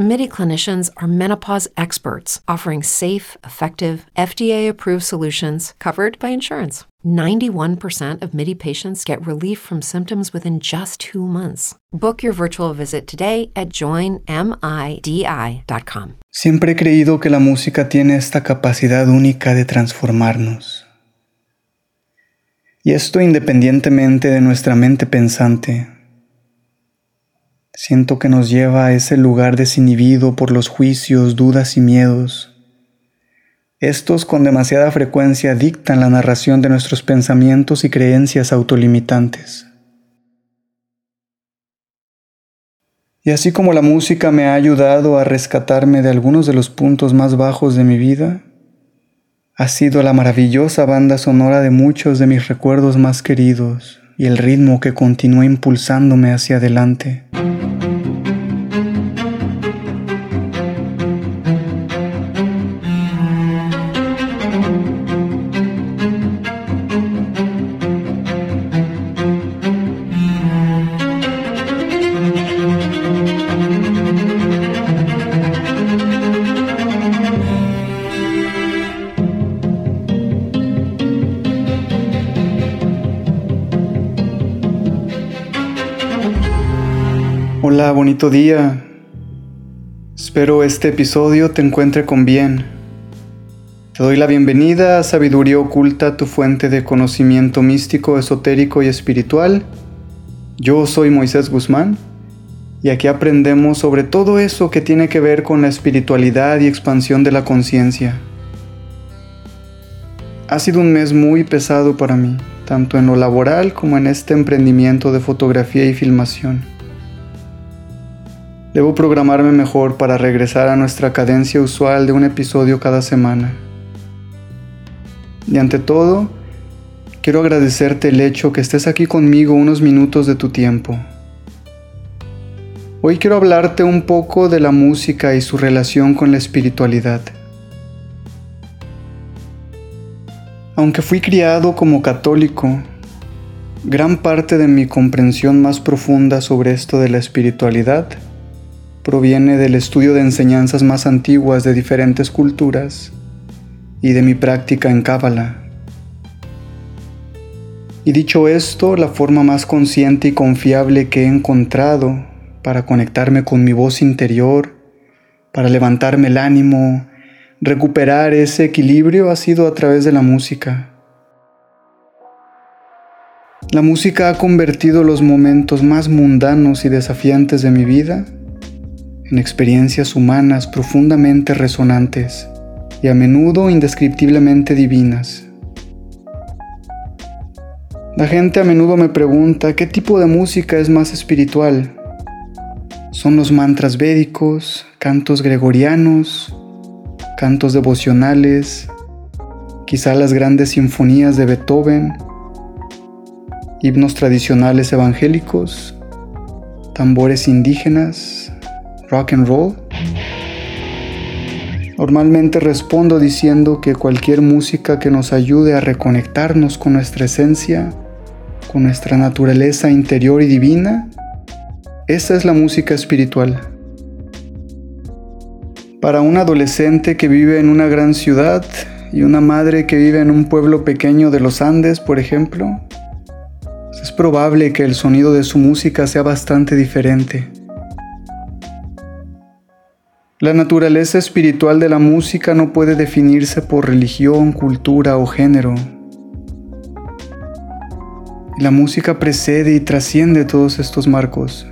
MIDI clinicians are menopause experts offering safe, effective, FDA approved solutions covered by insurance. 91% of MIDI patients get relief from symptoms within just two months. Book your virtual visit today at joinmidi.com. Siempre he creído que la música tiene esta capacidad única de transformarnos. Y esto independientemente de nuestra mente pensante. Siento que nos lleva a ese lugar desinhibido por los juicios, dudas y miedos. Estos con demasiada frecuencia dictan la narración de nuestros pensamientos y creencias autolimitantes. Y así como la música me ha ayudado a rescatarme de algunos de los puntos más bajos de mi vida, ha sido la maravillosa banda sonora de muchos de mis recuerdos más queridos y el ritmo que continúa impulsándome hacia adelante. Bonito día. Espero este episodio te encuentre con bien. Te doy la bienvenida a Sabiduría Oculta, tu fuente de conocimiento místico, esotérico y espiritual. Yo soy Moisés Guzmán y aquí aprendemos sobre todo eso que tiene que ver con la espiritualidad y expansión de la conciencia. Ha sido un mes muy pesado para mí, tanto en lo laboral como en este emprendimiento de fotografía y filmación. Debo programarme mejor para regresar a nuestra cadencia usual de un episodio cada semana. Y ante todo, quiero agradecerte el hecho que estés aquí conmigo unos minutos de tu tiempo. Hoy quiero hablarte un poco de la música y su relación con la espiritualidad. Aunque fui criado como católico, gran parte de mi comprensión más profunda sobre esto de la espiritualidad proviene del estudio de enseñanzas más antiguas de diferentes culturas y de mi práctica en Cábala. Y dicho esto, la forma más consciente y confiable que he encontrado para conectarme con mi voz interior, para levantarme el ánimo, recuperar ese equilibrio ha sido a través de la música. La música ha convertido los momentos más mundanos y desafiantes de mi vida en experiencias humanas profundamente resonantes y a menudo indescriptiblemente divinas. La gente a menudo me pregunta qué tipo de música es más espiritual. ¿Son los mantras védicos, cantos gregorianos, cantos devocionales, quizá las grandes sinfonías de Beethoven, himnos tradicionales evangélicos, tambores indígenas, rock and roll? Normalmente respondo diciendo que cualquier música que nos ayude a reconectarnos con nuestra esencia, con nuestra naturaleza interior y divina, esa es la música espiritual. Para un adolescente que vive en una gran ciudad y una madre que vive en un pueblo pequeño de los Andes, por ejemplo, es probable que el sonido de su música sea bastante diferente. La naturaleza espiritual de la música no puede definirse por religión, cultura o género. La música precede y trasciende todos estos marcos.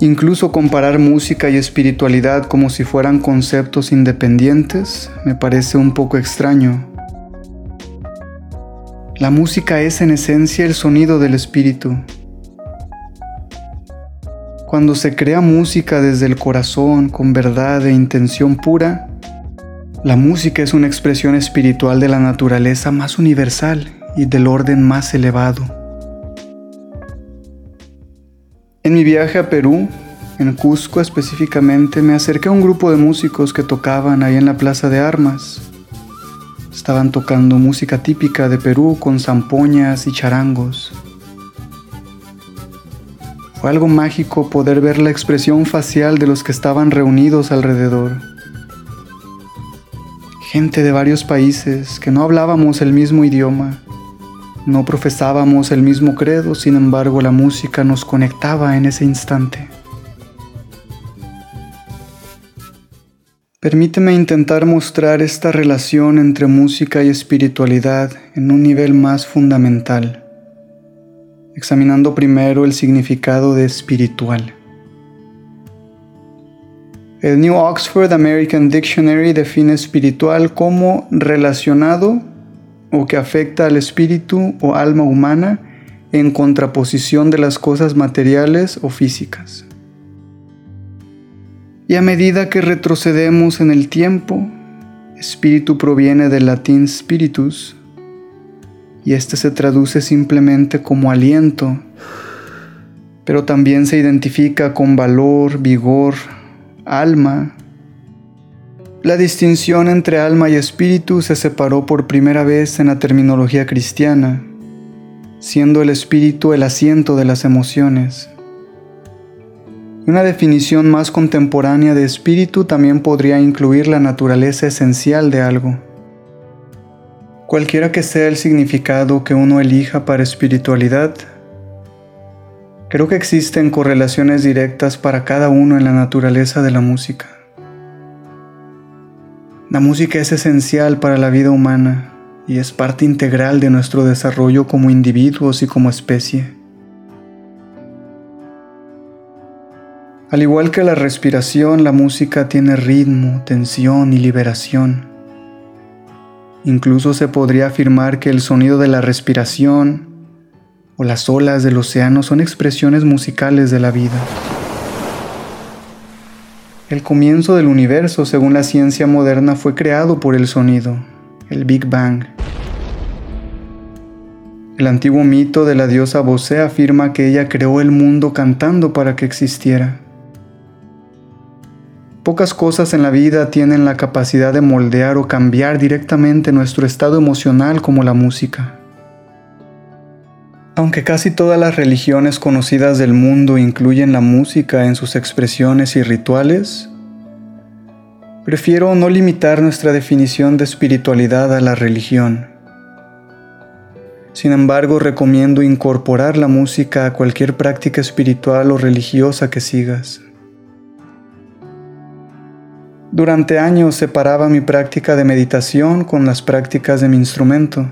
Incluso comparar música y espiritualidad como si fueran conceptos independientes me parece un poco extraño. La música es en esencia el sonido del espíritu. Cuando se crea música desde el corazón, con verdad e intención pura, la música es una expresión espiritual de la naturaleza más universal y del orden más elevado. En mi viaje a Perú, en Cusco específicamente, me acerqué a un grupo de músicos que tocaban ahí en la Plaza de Armas. Estaban tocando música típica de Perú con zampoñas y charangos. Fue algo mágico poder ver la expresión facial de los que estaban reunidos alrededor. Gente de varios países que no hablábamos el mismo idioma, no profesábamos el mismo credo, sin embargo la música nos conectaba en ese instante. Permíteme intentar mostrar esta relación entre música y espiritualidad en un nivel más fundamental examinando primero el significado de espiritual. El New Oxford American Dictionary define espiritual como relacionado o que afecta al espíritu o alma humana en contraposición de las cosas materiales o físicas. Y a medida que retrocedemos en el tiempo, espíritu proviene del latín spiritus, y este se traduce simplemente como aliento, pero también se identifica con valor, vigor, alma. La distinción entre alma y espíritu se separó por primera vez en la terminología cristiana, siendo el espíritu el asiento de las emociones. Una definición más contemporánea de espíritu también podría incluir la naturaleza esencial de algo. Cualquiera que sea el significado que uno elija para espiritualidad, creo que existen correlaciones directas para cada uno en la naturaleza de la música. La música es esencial para la vida humana y es parte integral de nuestro desarrollo como individuos y como especie. Al igual que la respiración, la música tiene ritmo, tensión y liberación. Incluso se podría afirmar que el sonido de la respiración o las olas del océano son expresiones musicales de la vida. El comienzo del universo, según la ciencia moderna, fue creado por el sonido, el Big Bang. El antiguo mito de la diosa Bose afirma que ella creó el mundo cantando para que existiera. Pocas cosas en la vida tienen la capacidad de moldear o cambiar directamente nuestro estado emocional como la música. Aunque casi todas las religiones conocidas del mundo incluyen la música en sus expresiones y rituales, prefiero no limitar nuestra definición de espiritualidad a la religión. Sin embargo, recomiendo incorporar la música a cualquier práctica espiritual o religiosa que sigas. Durante años separaba mi práctica de meditación con las prácticas de mi instrumento.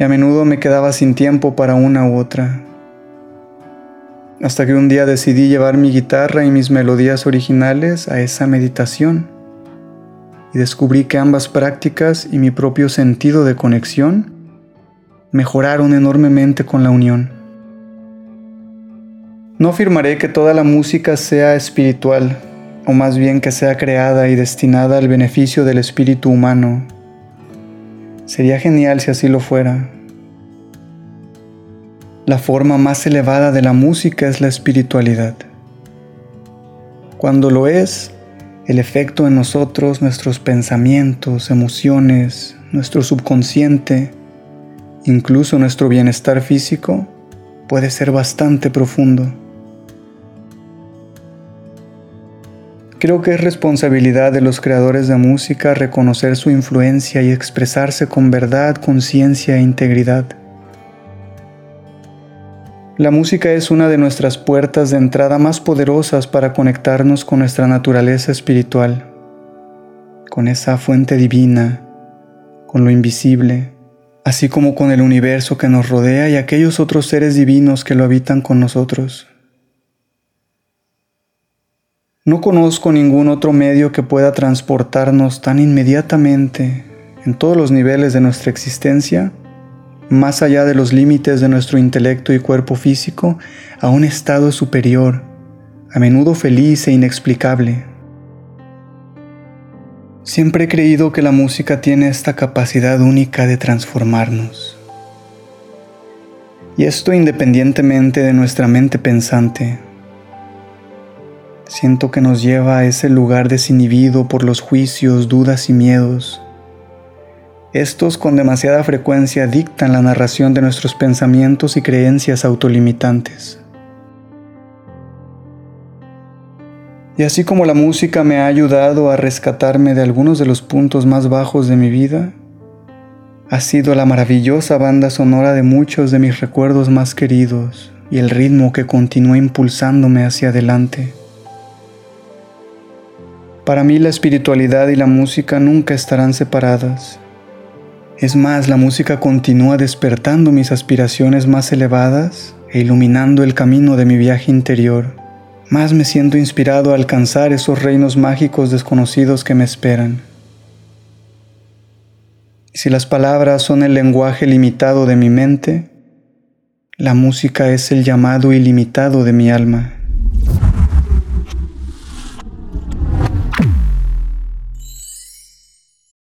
Y a menudo me quedaba sin tiempo para una u otra. Hasta que un día decidí llevar mi guitarra y mis melodías originales a esa meditación. Y descubrí que ambas prácticas y mi propio sentido de conexión mejoraron enormemente con la unión. No afirmaré que toda la música sea espiritual, o más bien que sea creada y destinada al beneficio del espíritu humano. Sería genial si así lo fuera. La forma más elevada de la música es la espiritualidad. Cuando lo es, el efecto en nosotros, nuestros pensamientos, emociones, nuestro subconsciente, incluso nuestro bienestar físico, puede ser bastante profundo. Creo que es responsabilidad de los creadores de música reconocer su influencia y expresarse con verdad, conciencia e integridad. La música es una de nuestras puertas de entrada más poderosas para conectarnos con nuestra naturaleza espiritual, con esa fuente divina, con lo invisible, así como con el universo que nos rodea y aquellos otros seres divinos que lo habitan con nosotros. No conozco ningún otro medio que pueda transportarnos tan inmediatamente en todos los niveles de nuestra existencia, más allá de los límites de nuestro intelecto y cuerpo físico, a un estado superior, a menudo feliz e inexplicable. Siempre he creído que la música tiene esta capacidad única de transformarnos. Y esto independientemente de nuestra mente pensante Siento que nos lleva a ese lugar desinhibido por los juicios, dudas y miedos. Estos con demasiada frecuencia dictan la narración de nuestros pensamientos y creencias autolimitantes. Y así como la música me ha ayudado a rescatarme de algunos de los puntos más bajos de mi vida, ha sido la maravillosa banda sonora de muchos de mis recuerdos más queridos y el ritmo que continúa impulsándome hacia adelante. Para mí la espiritualidad y la música nunca estarán separadas. Es más, la música continúa despertando mis aspiraciones más elevadas e iluminando el camino de mi viaje interior. Más me siento inspirado a alcanzar esos reinos mágicos desconocidos que me esperan. Si las palabras son el lenguaje limitado de mi mente, la música es el llamado ilimitado de mi alma.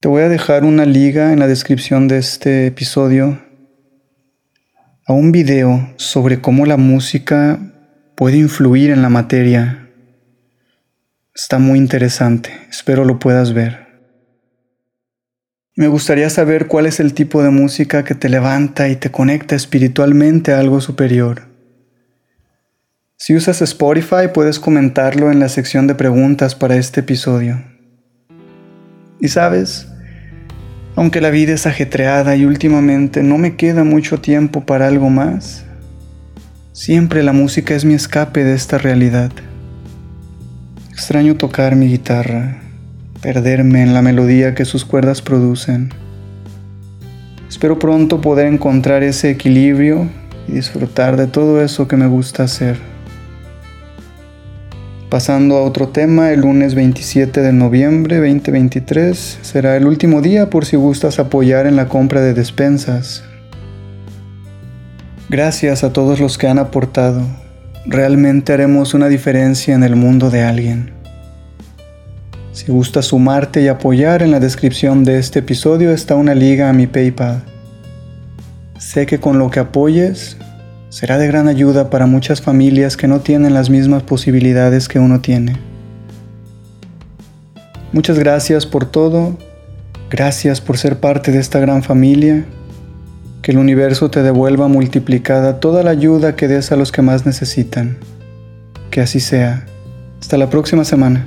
Te voy a dejar una liga en la descripción de este episodio a un video sobre cómo la música puede influir en la materia. Está muy interesante, espero lo puedas ver. Me gustaría saber cuál es el tipo de música que te levanta y te conecta espiritualmente a algo superior. Si usas Spotify puedes comentarlo en la sección de preguntas para este episodio. Y sabes, aunque la vida es ajetreada y últimamente no me queda mucho tiempo para algo más, siempre la música es mi escape de esta realidad. Extraño tocar mi guitarra, perderme en la melodía que sus cuerdas producen. Espero pronto poder encontrar ese equilibrio y disfrutar de todo eso que me gusta hacer. Pasando a otro tema, el lunes 27 de noviembre 2023 será el último día por si gustas apoyar en la compra de despensas. Gracias a todos los que han aportado. Realmente haremos una diferencia en el mundo de alguien. Si gustas sumarte y apoyar, en la descripción de este episodio está una liga a mi PayPal. Sé que con lo que apoyes será de gran ayuda para muchas familias que no tienen las mismas posibilidades que uno tiene. Muchas gracias por todo, gracias por ser parte de esta gran familia, que el universo te devuelva multiplicada toda la ayuda que des a los que más necesitan. Que así sea. Hasta la próxima semana.